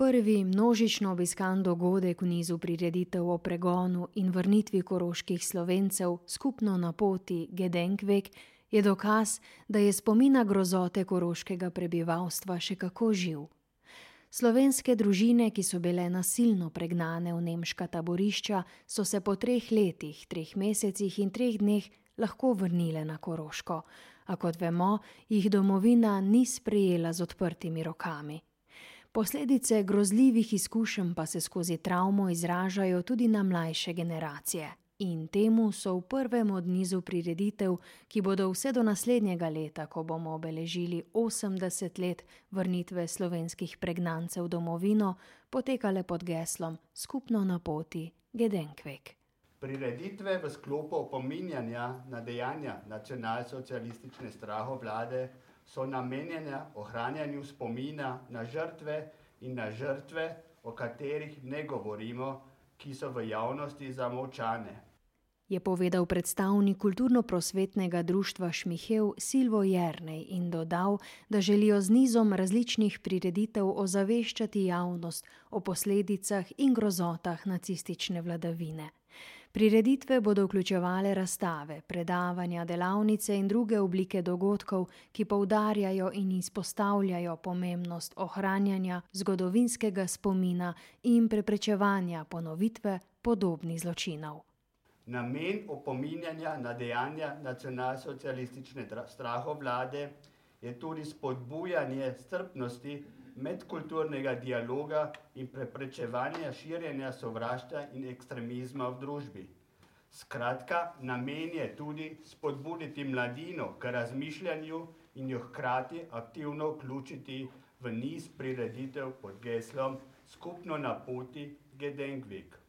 prvi množično obiskan dogodek v nizu prireditev o pregonu in vrnitvi koroških slovencev skupno na poti Gedenkvek je dokaz, da je spomina grozote koroškega prebivalstva še kako živ. Slovenske družine, ki so bile nasilno pregnane v nemška taborišča, so se po treh letih, treh mesecih in treh dneh lahko vrnile na Koroško, a kot vemo, jih domovina ni sprejela z odprtimi rokami. Posledice grozljivih izkušenj pa se skozi travmo izražajo tudi na mlajše generacije. In temu so v prvem od nizu prireditev, ki bodo vse do naslednjega leta, ko bomo obeležili osemdeset let vrnitve slovenskih pregnancev v domovino, potekale pod geslom Skupno na poti Gedenkvek. Prireditve v sklopu opominjanja na dejanja nacionalsocialistične strahovlade so namenjene ohranjanju spomina na žrtve in na žrtve, o katerih ne govorimo, ki so v javnosti zamolčane. Je povedal predstavnik kulturno-prosvetnega društva Šmihev Silvo Jernej in dodal, da želijo z nizom različnih prireditev ozaveščati javnost o posledicah in grozotah nacistične vladavine. Prireditve bodo vključevale razstave, predavanja, delavnice in druge oblike dogodkov, ki poudarjajo in izpostavljajo pomembnost ohranjanja zgodovinskega spomina in preprečevanja ponovitve podobnih zločinov. Namen opominjanja na dejanja nacionalsocialistične strahovlade je tudi spodbujanje strpnosti, medkulturnega dialoga in preprečevanja širjenja sovraštva in ekstremizma v družbi. Skratka, namen je tudi spodbuditi mladino k razmišljanju in jo hkrati aktivno vključiti v niz prireditev pod geslom Skupno na poti Gedenkvek.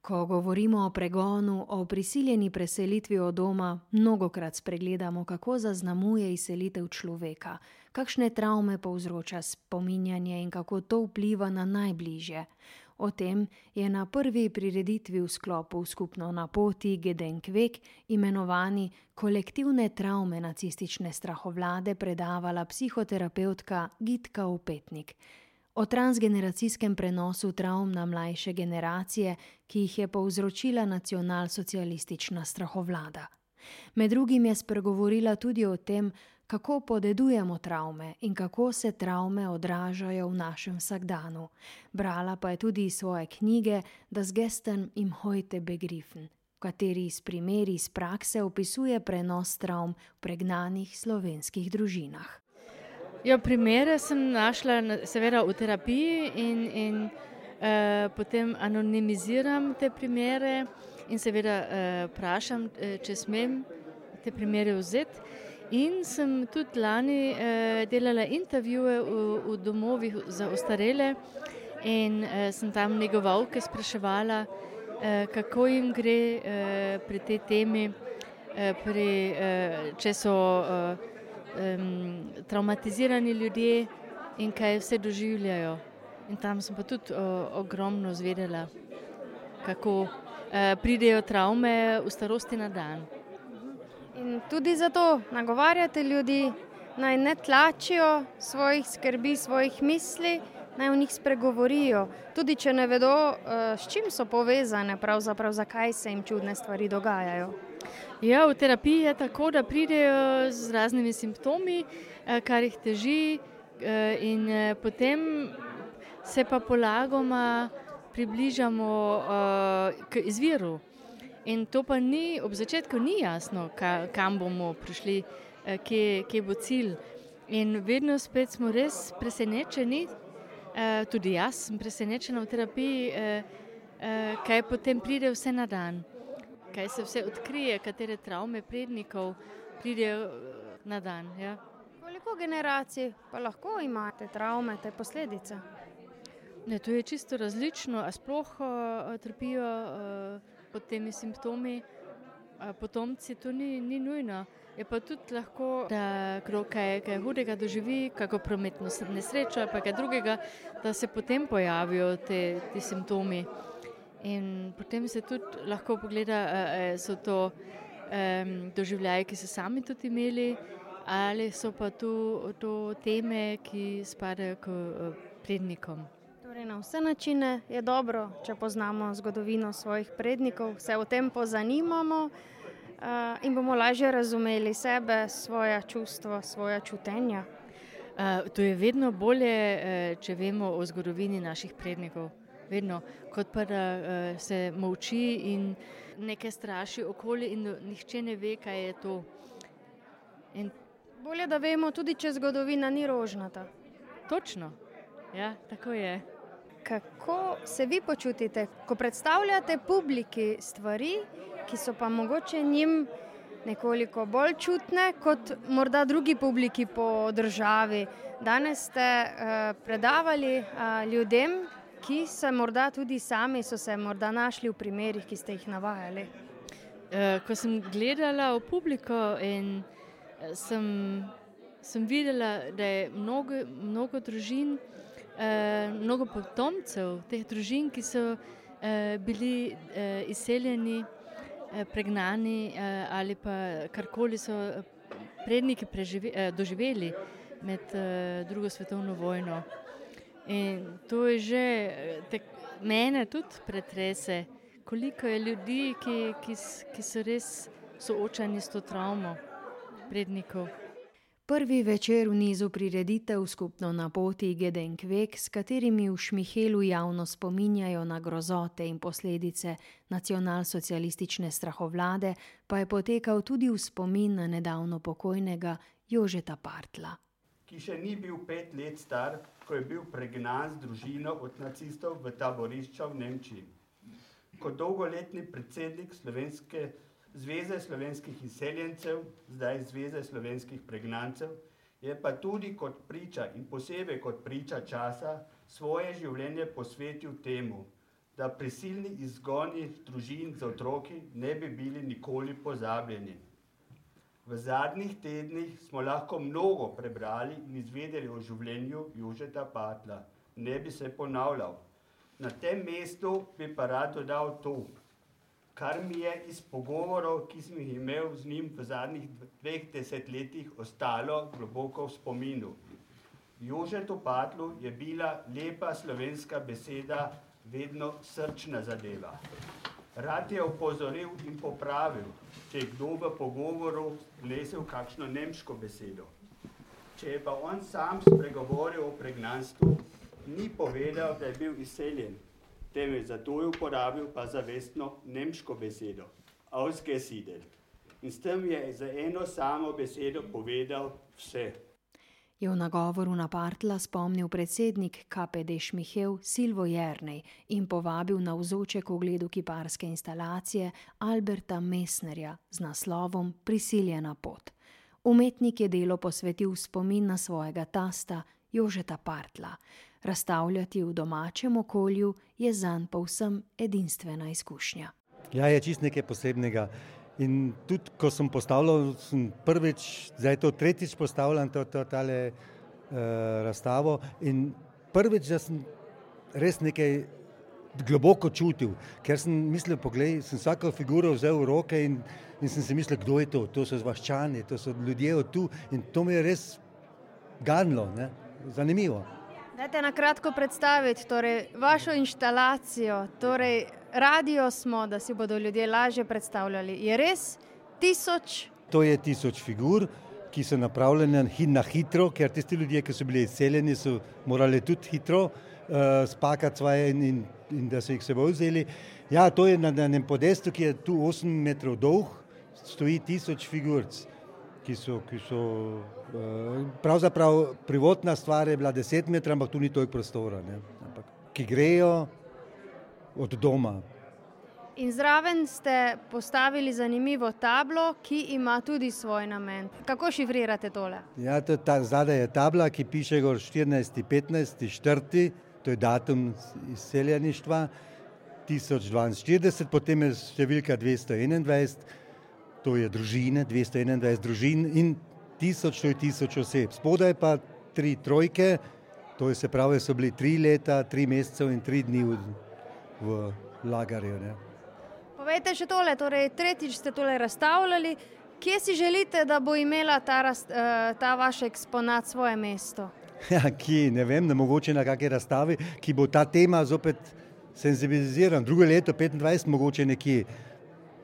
Ko govorimo o pregonu, o prisiljeni preselitvi od doma, mnogokrat spregledamo, kako zaznamuje izselitev človeka, kakšne travme povzroča spominjanje in kako to vpliva na najbližje. O tem je na prvi prireditvi v sklopu Skupno na poti Gedenkvek, imenovani Kolektivne travme nacistične strahovlade, predavala psihoterapevtka Gitka Opetnik. O transgeneracijskem prenosu travm na mlajše generacije, ki jih je povzročila nacionalsocialistična strahovlada. Med drugim je spregovorila tudi o tem, kako podedujemo travme in kako se travme odražajo v našem vsakdanu. Brala pa je tudi svoje knjige Das gestern im heute begriffen, v kateri s primeri iz prakse opisuje prenos travm v pregnanih slovenskih družinah. Ja, primere sem našla seveda v terapiji in, in, potem anonimiziram te primere in seveda, vprašam, če smem te primere vzeti. In sem tudi lani, delala intervjuje v, v domovih za ostarele in, sem tam negovalke spraševala, kako jim gre, pri tej temi, pri, če so, travmatizirani ljudje in kaj vse doživljajo. In tam sem pa tudi, ogromno izvedela, kako, pridejo travme v starosti na dan. In tudi zato nagovarjate ljudi, naj ne tlačijo svojih skrbi, svojih misli, naj o njih spregovorijo. Tudi če ne vedo, s čim so povezane pravzaprav, zakaj se jim čudne stvari dogajajo. Ja, v terapiji je tako, da pridejo z raznimi simptomi, kar jih teži, in, potem se pa polagoma približamo, k izviru. In to pa ni, ob začetku ni jasno, kam bomo prišli, kje, kje bo cilj. In vedno spet smo res presenečeni, tudi jaz sem presenečena v terapiji, kaj potem pride vse na dan. Kaj se vse odkrije, katere travme prednikov pridejo, na dan, ja. Koliko generacij pa lahko ima te travme, te posledice? Ne, to je čisto različno, a sploh, trpijo, pod temi simptomi, potomci, to ni, ni nujno. Je pa tudi lahko, da kdo kaj, kaj hudega doživi, kako prometno nesrečo ali pa kaj drugega, da se potem pojavijo te, ti simptomi. In potem se tudi lahko pogleda, so to, doživljaji, ki so sami tudi imeli, ali so pa to, to teme, ki spadajo k, prednikom. Torej, na vse načine je dobro, če poznamo zgodovino svojih prednikov, se o tem pozanimamo uh, in bomo lažje razumeli sebe, svoje čustva, svoje čutenja. Uh, to je vedno bolje, uh, če vemo o zgodovini naših prednikov. Vedno, kot pa da uh, se molči in nekaj straši okoli, in nihče ne ve, kaj je to. In bolje, da vemo, tudi če zgodovina ni rožnata. Točno, ja, tako je. Kako se vi počutite, ko predstavljate publiki stvari, ki so pa mogoče njim nekoliko bolj čutne kot morda drugi publiki po državi? Danes ste uh, predavali uh, ljudem, ki se morda tudi sami so se morda našli v primerih, ki ste jih navajali. Uh, ko sem gledala v publiko in sem, sem videla, da je mnogo, mnogo družin eh, mnogo potomcev teh družin, ki so eh, bili eh, izseljeni, eh, pregnani eh, ali pa karkoli so eh, predniki prežive, eh, doživeli med eh, drugo svetovno vojno. In to je že eh, te, mene tudi pretrese, koliko je ljudi, ki, ki, ki so res soočeni s to travmo prednikov. Prvi večer v nizu prireditev skupno na poti Gedenkvek, s katerimi v Šmihelu javno spominjajo na grozote in posledice nacionalsocialistične strahovlade, pa je potekal tudi v spomin na nedavno pokojnega Jožeta Partla. Ki še ni bil pet let star, ko je bil pregnan z družino od nacistov v taborišča v Nemčiji. Kot dolgoletni predsednik slovenske Zveze slovenskih izseljencev, zdaj Zveze slovenskih pregnancev, je pa tudi kot priča in posebej kot priča časa svoje življenje posvetil temu, da prisilni izgoni družin z otroki ne bi bili nikoli pozabljeni. V zadnjih tednih smo lahko mnogo prebrali in izvedeli o življenju Južeta Patla. Ne bi se ponavljal. Na tem mestu bi pa rad dodal to, kar mi je iz pogovorov, ki sem jih imel z njim v zadnjih dveh desetletjih, ostalo globoko v spominu. Jožetu Patlu je bila lepa slovenska beseda vedno srčna zadeva. Rad je opozoril in popravil, če je kdo v pogovoru lesel kakšno nemško besedo. Če je pa on sam spregovoril o pregnanstvu, ni povedal, da je bil izseljen, temveč zato je uporabil pa zavestno nemško besedo, ausgesiedel. In s tem je za eno samo besedo povedal vse. Je v nagovoru na Partla spomnil predsednik KPD Šmihev Silvo Jernej in povabil na vzoče k ogledu kiparske instalacije Alberta Messnerja z naslovom Prisiljena pot. Umetnik je delo posvetil spomin na svojega tasta Jožeta Partla. Razstavljati v domačem okolju je zanj povsem edinstvena izkušnja. Ja, je čist nekaj posebnega. In tudi, ko sem postavljal, sem prvič, zdaj to tretjič postavljam, to, to tale uh, razstavo. In prvič, da sem res nekaj globoko čutil, ker sem mislil, poglej, sem vsako figuro vzel v roke in, in sem si mislil, kdo je to, to so zvaščani, to so ljudje od tu in to mi je res ganlo, ne? zanimivo. Dajte na kratko predstaviti torej, vašo instalacijo. Torej, radio smo, da si bodo ljudje lažje predstavljali. Je res tisoč? To je tisoč figur, ki so napravljene na hitro, ker tisti ljudje, ki so bili izseljeni, so morali tudi hitro uh, spakati svoje in, in, in da so jih seboj vzeli. Ja, to je na enem podestu, ki je tu 8 metrov dolg, stoji tisoč figurc ki so, ki so uh, pravzaprav prvotna stvar je bila 10 metrov, ampak tu ni toliko prostora, ampak, ki grejo od doma. In zraven ste postavili zanimivo tablo, ki ima tudi svoj namen. Kako šifrirate tole? Ja, to ta, zadaj je tabla, ki piše 14.15. 4. To je datum izseljeništva 1042, potem je številka 221 to je družine, 221 družin in tisoč, to je tisoč oseb. Spodaj pa tri trojke, to je se pravi, so bili tri leta, tri mesecev in tri dni v, lagarju. Ne. Povejte še tole, torej tretjič ste tole razstavljali. Kje si želite, da bo imela ta, raz, eh, ta vaš eksponat svoje mesto? Ja, ki ne vem, ne mogoče na kakšni razstavi, ki bo ta tema zopet senzibiliziran. Drugo leto, 25, mogoče nekje,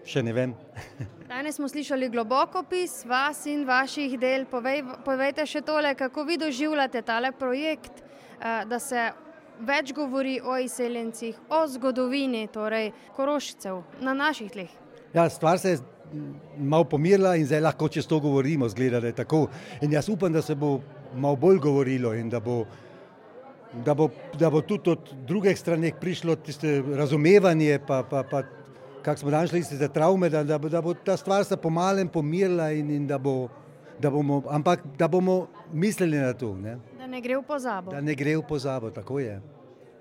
še ne vem. Danes smo slišali globoko opis vas in vaših del. Povej, povejte še tole, kako vi doživljate tale projekt, eh, da se več govori o izseljencih, o zgodovini, torej koroščev na naših tleh. Ja, stvar se je malo pomirila in zdaj lahko čez to govorimo, zgleda, da je tako. In jaz upam, da se bo malo bolj govorilo in da bo, da bo, da bo tudi od drugih strani prišlo tiste razumevanje, pa, pa, pa kako smo danes šli za travme, da, da, da bo ta stvar se pomalem pomirila in, in da, bo, da bomo, ampak da bomo mislili na to. Ne? Da ne gre v pozabo. Da ne gre v pozabo, tako je.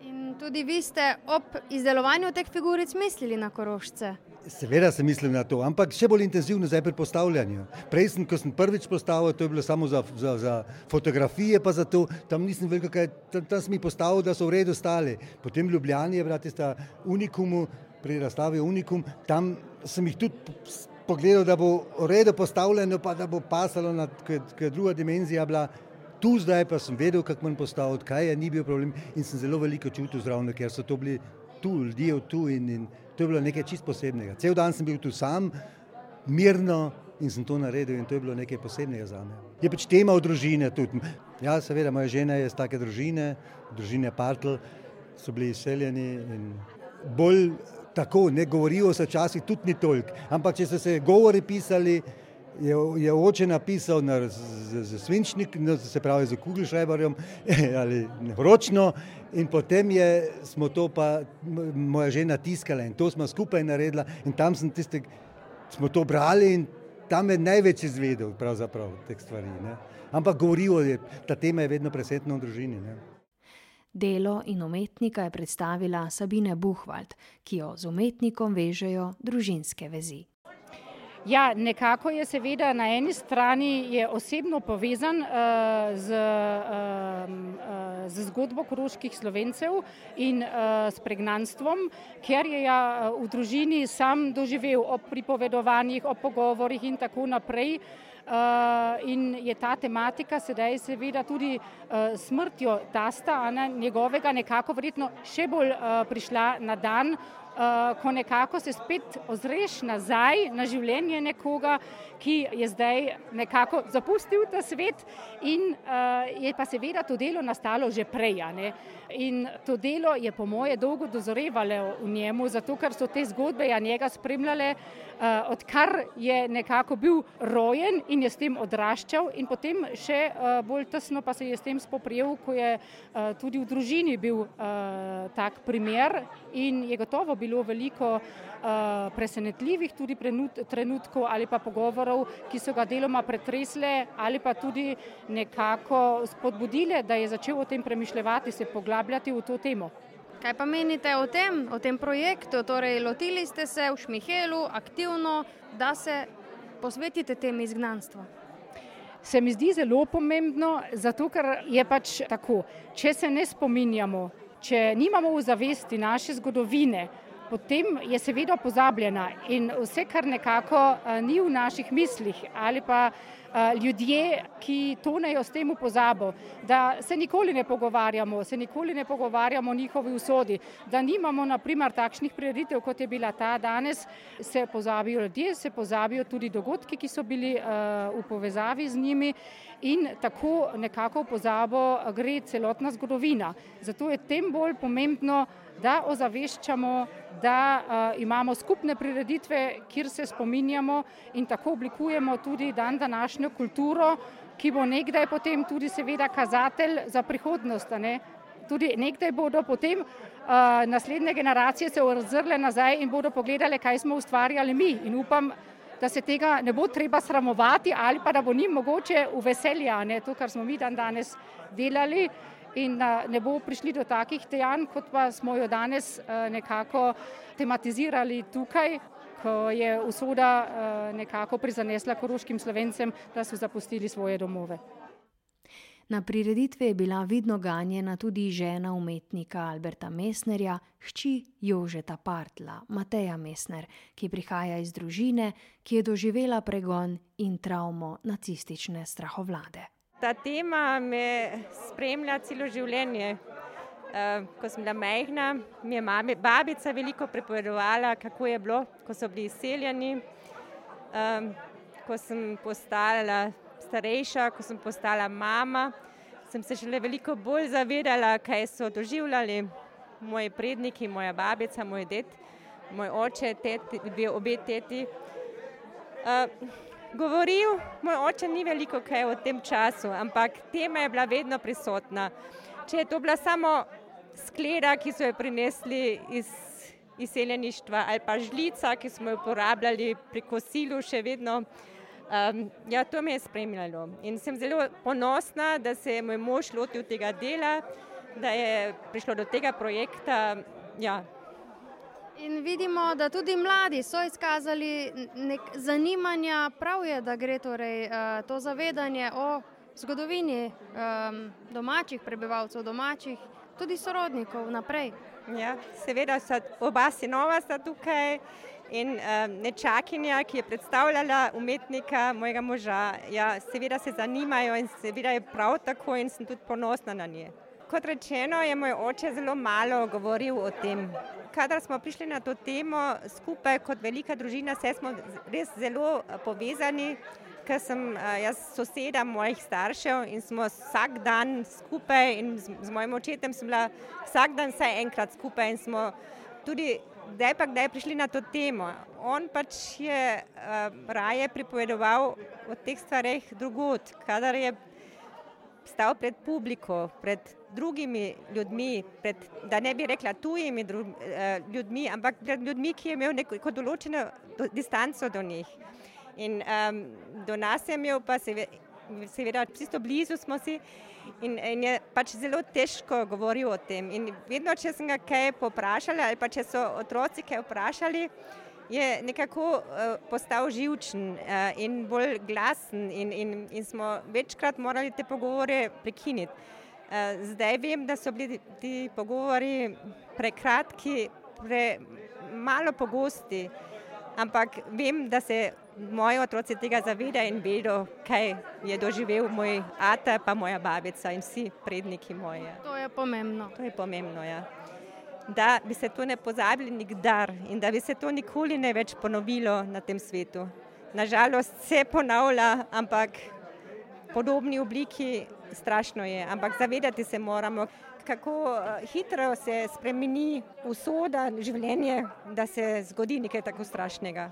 In tudi vi ste ob izdelovanju teh figuric mislili na korošče. Seveda sem mislil na to, ampak še bolj intenzivno zdaj pri postavljanju. Prej, sem, ko sem prvič postavil, to je bilo samo za, za, za fotografije, pa za to, tam nisem veliko kaj, tam, tam sem jih postavil, da so v redu stali. Potem v Ljubljani je bila tista unikumu, pri razstavi Unikum, tam sem jih tudi pogledal, da bo v redu postavljeno, pa da bo pasalo na kaj druga dimenzija bila. Tu zdaj pa sem vedel, kako manj postaviti, kaj je, ni bil problem in sem zelo veliko čutil zraven, ker so to bili tu ljudje tu in, in to je bilo nekaj čist posebnega. Cel dan sem bil tu sam, mirno in sem to naredil in to je bilo nekaj posebnega za me. Je pač tema v družine tudi. Ja, seveda, moja žena je iz take družine, družine Partl, so bili izseljeni in bolj tako, ne govorijo se včasih tudi ni toliko, ampak če so se govori pisali, je, je oče napisal na, z, z svinčnik, no, se pravi z kugelšreberjem ali ročno in potem je, smo to pa moja žena tiskala in to smo skupaj naredila in tam sem tiste, smo to brali in tam je največ izvedel pravzaprav teh stvari. Ne. Ampak govorijo, ta tema je vedno presetna v družini. Ne. Delo in umetnika je predstavila Sabine Buhvald, ki jo z umetnikom vežejo družinske vezi. Ja, nekako je seveda na eni strani osebno povezan uh, z, uh, uh, z zgodbo koroških slovencev in uh, s pregnanstvom, ker je ja, v družini sam doživel ob pripovedovanjih, ob pogovorih in tako naprej. Uh, in je ta tematika sedaj seveda tudi uh, smrtjo tasta, ne, njegovega nekako verjetno še bolj uh, prišla na dan, uh, ko nekako se spet ozreš nazaj na življenje nekoga, ki je zdaj nekako zapustil ta svet in uh, je pa seveda to delo nastalo že prej. In to delo je po moje dolgo dozorevalo v njemu, zato ker so te zgodbe ja njega spremljale, uh, odkar je nekako bil rojen in je s tem odraščal in potem še uh, bolj tesno pa se je s tem spoprijel, ko je uh, tudi v družini bil uh, tak primer in je gotovo bilo veliko uh, presenetljivih tudi trenutkov ali pa pogovorov, ki so ga deloma pretresle ali pa tudi nekako spodbudile, da je začel o tem premišljati, se poglabljati v to temo. Kaj pa menite o tem, o tem projektu? Torej, lotili ste se v Šmihelu aktivno, da se posvetite tem izgnanstvu. Se mi zdi zelo pomembno, zato ker je pač tako, če se ne spominjamo, če nimamo v zavesti naše zgodovine, potem je seveda pozabljena in vse, kar nekako uh, ni v naših mislih ali pa uh, ljudje, ki tonejo s tem v pozabo, da se nikoli ne pogovarjamo, se nikoli ne pogovarjamo o njihovi usodi, da nimamo naprimer takšnih prioritev, kot je bila ta danes, se pozabijo ljudje, se pozabijo tudi dogodki, ki so bili uh, v povezavi z njimi in tako nekako v pozabo gre celotna zgodovina. Zato je tem bolj pomembno, da ozaveščamo, da uh, imamo skupne prireditve, kjer se spominjamo in tako oblikujemo tudi dan današnjo kulturo, ki bo nekdaj potem tudi seveda kazatelj za prihodnost. Ne? Tudi nekdaj bodo potem uh, naslednje generacije se ozrle nazaj in bodo pogledali, kaj smo ustvarjali mi. In upam, da se tega ne bo treba sramovati ali pa da bo njim mogoče uveseljati to, kar smo mi dan danes delali in ne bo prišli do takih dejanj, kot pa smo jo danes nekako tematizirali tukaj, ko je usoda nekako prizanesla koroškim slovencem, da so zapustili svoje domove. Na prireditvi je bila vidno ganjena tudi žena umetnika Alberta Mesnerja, hči Jožeta Partla, Mateja Mesner, ki prihaja iz družine, ki je doživela pregon in travmo nacistične strahovlade. ta tema me spremlja celo življenje. Uh, ko sem bila majhna, mi je mami, babica veliko pripovedovala, kako je bilo, ko so bili izseljeni. Um, ko sem postala starejša, ko sem postala mama, sem se šele veliko bolj zavedala, kaj so doživljali moji predniki, moja babica, moj ded, moj oče, teti, dve obe teti. Uh, govoril, moj oče ni veliko kaj o tem času, ampak tema je bila vedno prisotna. Če je to bila samo skleda, ki so jo prinesli iz izseljeništva, ali pa žlica, ki smo jo uporabljali pri kosilu, še vedno. Um, ja, to me je spremljalo in sem zelo ponosna, da se je moj mož lotil tega dela, da je prišlo do tega projekta. Ja. In vidimo, da tudi mladi so izkazali nek zanimanje, prav je, da gre torej, uh, to zavedanje o zgodovini um, domačih prebivalcev, domačih tudi sorodnikov naprej. Ja, seveda, so, oba sinova sta tukaj in um, nečakinja, ki je predstavljala umetnika mojega moža. Ja, seveda se zanimajo in seveda je prav tako in sem tudi ponosna na nje. Kot rečeno, je moj oče zelo malo govoril o tem. Kadar smo prišli na to temo skupaj kot velika družina, smo res zelo povezani ker sem jaz soseda mojih staršev in smo vsak dan skupaj in z, z mojim očetom sem bila vsak dan vsaj enkrat skupaj in smo tudi zdaj pa kdaj prišli na to temo. On pač je uh, raje pripovedoval o teh stvareh drugod, kadar je stal pred publiko, pred drugimi ljudmi, pred, da ne bi rekla tujimi dru, uh, ljudmi, ampak pred ljudmi, ki je imel neko določeno do, distanco do njih. In um, do nas je imel, pa seveda, čisto blizu smo si. In, in je pač zelo težko govoriti o tem. In vedno, če sem ga kaj poprašala, ali pa če so otroci kaj vprašali, je nekako uh, postal živčen uh, in bolj glasen, in, in, in smo večkrat morali te pogovore prekiniti. Uh, zdaj vem, da so bili ti pogovori prekratki, pre malo pogosti, ampak vem, da se moji otroci tega zavedajo in vedo, kaj je doživel moj ata, pa moja babica in vsi predniki moje. To je pomembno. To je pomembno, ja. Da bi se to ne pozabili nikdar in da bi se to nikoli ne več ponovilo na tem svetu. Nažalost se ponavlja, ampak v podobni obliki strašno je. Ampak zavedati se moramo, kako eh, hitro se spremeni usoda življenja, da se zgodi nekaj tako strašnega.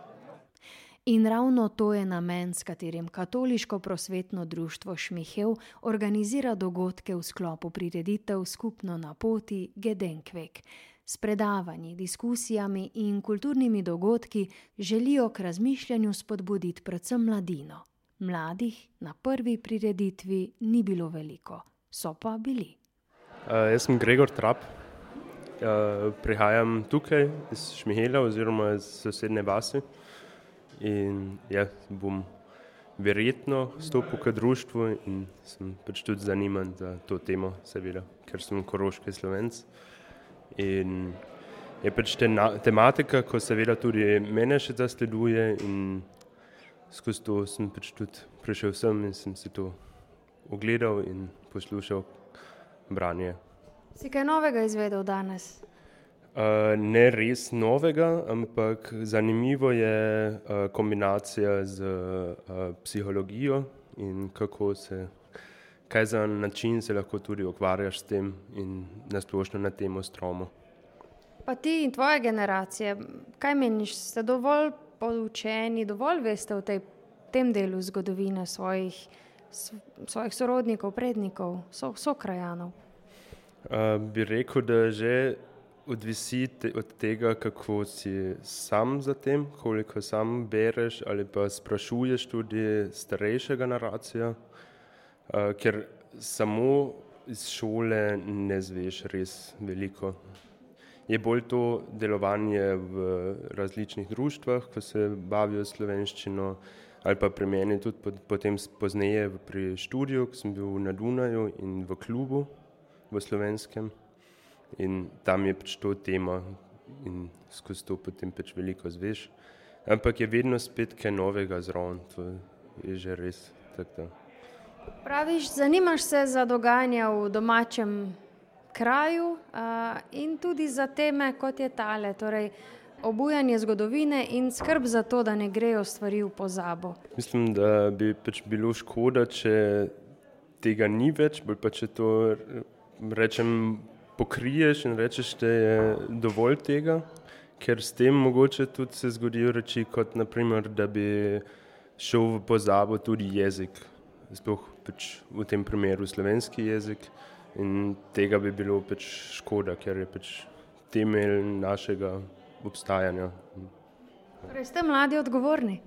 In ravno to je namen, s katerim Katoliško prosvetno društvo Šmihev organizira dogodke v sklopu prireditev skupno na poti Gedenkvek. S predavanji, diskusijami in kulturnimi dogodki želijo k razmišljanju spodbuditi predvsem mladino. Mladih na prvi prireditvi ni bilo veliko, so pa bili. Uh, jaz sem Gregor Trap, uh, prihajam tukaj iz Šmihela oziroma iz sosedne vasi. In ja, bom verjetno stopil k društvu in sem pač tudi zaniman za to temo, seveda, ker sem koroški slovenc. In je pač te tematika, ko seveda tudi mene še zasleduje in skozi to sem pač tudi prišel sem in sem si to ogledal in poslušal branje. Si kaj novega izvedel danes? Uh, ne res novega, ampak zanimivo je uh, kombinacija z uh, psihologijo in kako se, kaj za način se lahko tudi ukvarjaš s tem in nasplošno na temo stromo. Pa ti in tvoje generacije, kaj meniš, ste dovolj poučeni, dovolj veste o tej, tem delu zgodovine svojih, svojih sorodnikov, prednikov, so, so krajanov? Uh, bi rekel, da že odvisi te, od tega, kako si sam za tem, koliko sam bereš ali pa sprašuješ tudi starejše generacije, uh, ker samo iz šole ne zveš res veliko. Je bolj to delovanje v različnih društvih, ko se bavijo slovenščino, ali pa pri meni tudi potem pozneje pri študiju, ko sem bil na Dunaju in v klubu v slovenskem. In tam je pač to tema in skozi to potem pač veliko zveš. Ampak je vedno spet kaj novega zraven, to je že res tako. Praviš, zanimaš se za dogajanje v domačem kraju uh, in tudi za teme, kot je tale. Torej, obujanje zgodovine in skrb za to, da ne grejo stvari v pozabo. Mislim, da bi pač bilo škoda, če tega ni več, bolj pa če to rečem, pokriješ in rečeš, da je dovolj tega, ker s tem mogoče tudi se zgodijo reči, kot naprimer, da bi šel v pozabo tudi jezik, sploh pač v tem primeru slovenski jezik in tega bi bilo pač škoda, ker je pač temelj našega obstajanja. Torej, ste mladi odgovorni?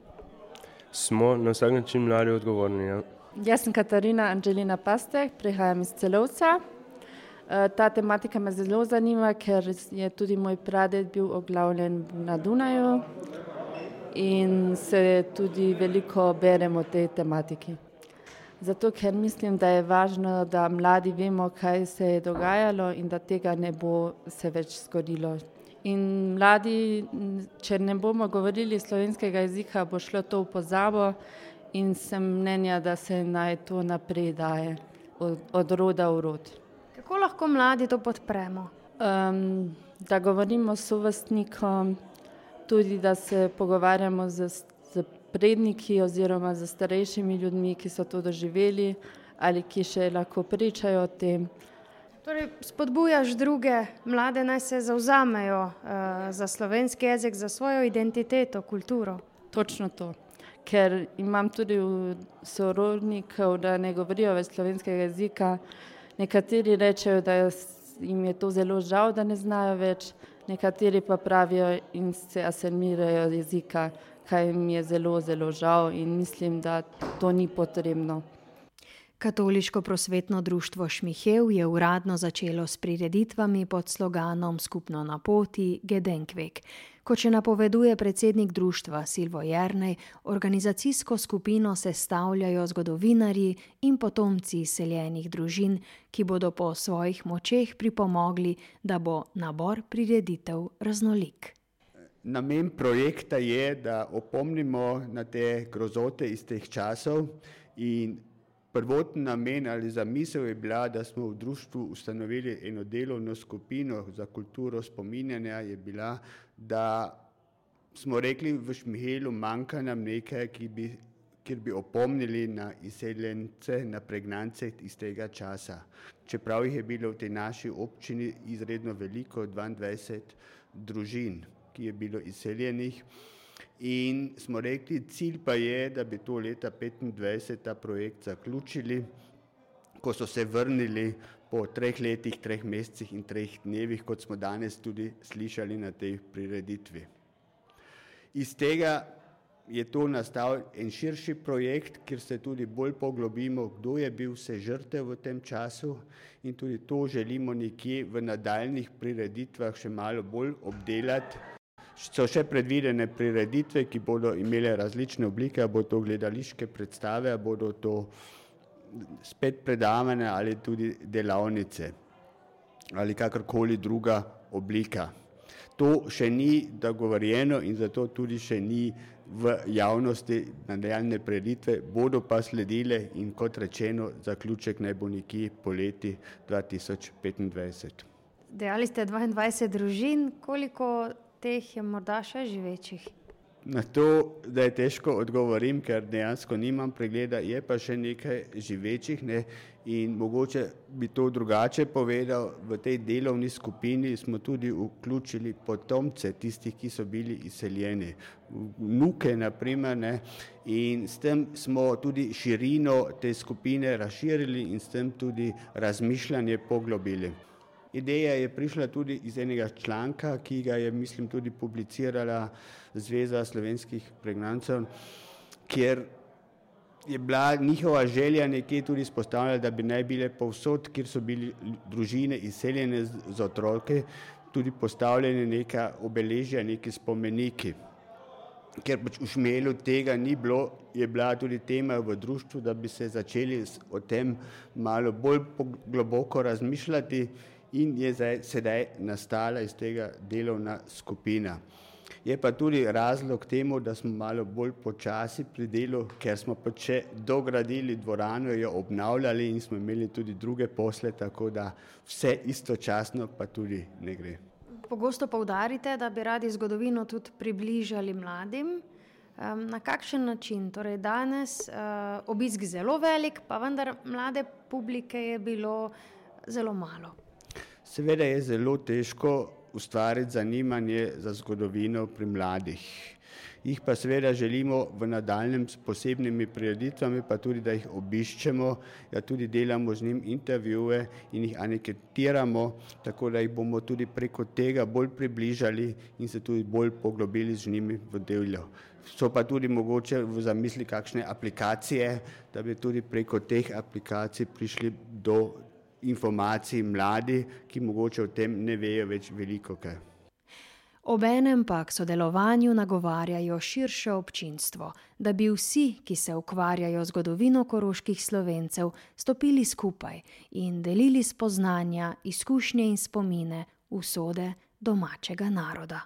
Smo na vsak način mladi odgovorni. Ja. Jaz sem Katarina Anželina Pastek, prihajam iz Celovca. Eh, ta tematika me zelo zanima, ker je tudi moj praded bil oglavljen na Dunaju in se tudi veliko beremo o tej tematiki. Zato, ker mislim, da je važno, da mladi vemo, kaj se je dogajalo in da tega ne bo se več zgodilo. In mladi, če ne bomo govorili slovenskega jezika, bo šlo to v pozabo in sem mnenja, da se naj to naprej daje od, od roda v rod. Kako lahko mladi to podpremo? Um, da govorimo s sovestnikom, tudi da se pogovarjamo z, z predniki oziroma z starejšimi ljudmi, ki so to doživeli ali ki še lahko pričajo o tem. Torej, spodbujaš druge mlade, naj se zauzamejo uh, za slovenski jezik, za svojo identiteto, kulturo. Točno to. Ker imam tudi sorodnikov, da ne govorijo več slovenskega jezika. Nekateri rečejo, da jim je to zelo žal, da ne znajo več, nekateri pa pravijo in se asimirajo jezika, kaj jim je zelo, zelo žal in mislim, da to ni potrebno. Katoliško prosvetno društvo Šmihev je uradno začelo s prireditvami pod sloganom Skupno na poti Gedenkvek. Kot še napoveduje predsednik društva Silvo Jrnej, organizacijsko skupino sestavljajo zgodovinarji in potomci izseljenih družin, ki bodo po svojih močeh pripomogli, da bo nabor prireditev raznolik. Namen projekta je, da opomnimo na te grozote iz teh časov in Prvotni namen ali zamisel je bila, da smo v društvu ustanovili eno delovno skupino za kulturo spominjanja, je bila, da smo rekli v Šmihelu, manjka nam nekaj, bi, kjer bi opomnili na izseljence, na pregnance iz tega časa. Čeprav jih je bilo v tej naši občini izredno veliko, 22 družin, ki je bilo izseljenih. In smo rekli, cilj pa je, da bi to leta 2025 ta projekt zaključili, ko so se vrnili po treh letih, treh mesecih in treh dnevih, kot smo danes tudi slišali na tej prireditvi. Iz tega je to nastal en širši projekt, kjer se tudi bolj poglobimo, kdo je bil vse žrtev v tem času in tudi to želimo nekje v nadaljnih prireditvah še malo bolj obdelati so še predvidene prireditve, ki bodo imele različne oblike, bo to gledališke predstave, bodo to spet predavanja ali tudi delavnice ali kakorkoli druga oblika. To še ni dogovorjeno in zato tudi še ni v javnosti nadaljne preditve, bodo pa sledile in kot rečeno, zaključek naj bo nekje poleti 2025. Dejali ste 22 družin, koliko teh je morda še živečih? Na to, da je težko odgovorim, ker dejansko nimam pregleda, je pa še nekaj živečih ne? in mogoče bi to drugače povedal. V tej delovni skupini smo tudi vključili potomce tistih, ki so bili izseljeni, vnuke naprimer ne? in s tem smo tudi širino te skupine razširili in s tem tudi razmišljanje poglobili. Ideja je prišla tudi iz enega članka, ki ga je, mislim, tudi publicirala Zveza slovenskih pregnancev, kjer je bila njihova želja nekje tudi izpostavljena, da bi naj bile povsod, kjer so bili družine izseljene z, z otroke, tudi postavljene neka obeležja, neki spomeniki. Ker pač v šmelu tega ni bilo, je bila tudi tema v društvu, da bi se začeli o tem malo bolj globoko razmišljati in je zdaj, sedaj nastala iz tega delovna skupina. Je pa tudi razlog temu, da smo malo bolj počasi pri delu, ker smo pa če dogradili dvorano, jo obnavljali in smo imeli tudi druge posle, tako da vse istočasno pa tudi ne gre. Pogosto poudarite, da bi radi zgodovino tudi približali mladim. Na kakšen način? Torej danes uh, obisk zelo velik, pa vendar mlade publike je bilo zelo malo. Seveda je zelo težko ustvariti zanimanje za zgodovino pri mladih. Jih pa seveda želimo v nadaljem s posebnimi prireditvami, pa tudi, da jih obiščemo, da tudi delamo z njim intervjuje in jih anketiramo, tako da jih bomo tudi preko tega bolj približali in se tudi bolj poglobili z njimi v delo. So pa tudi mogoče v zamisli kakšne aplikacije, da bi tudi preko teh aplikacij prišli do informacij mladi, ki mogoče o tem ne vejo več veliko kaj. Obenem pa k sodelovanju nagovarjajo širše občinstvo, da bi vsi, ki se ukvarjajo z zgodovino koroških slovencev, stopili skupaj in delili spoznanja, izkušnje in spomine usode domačega naroda.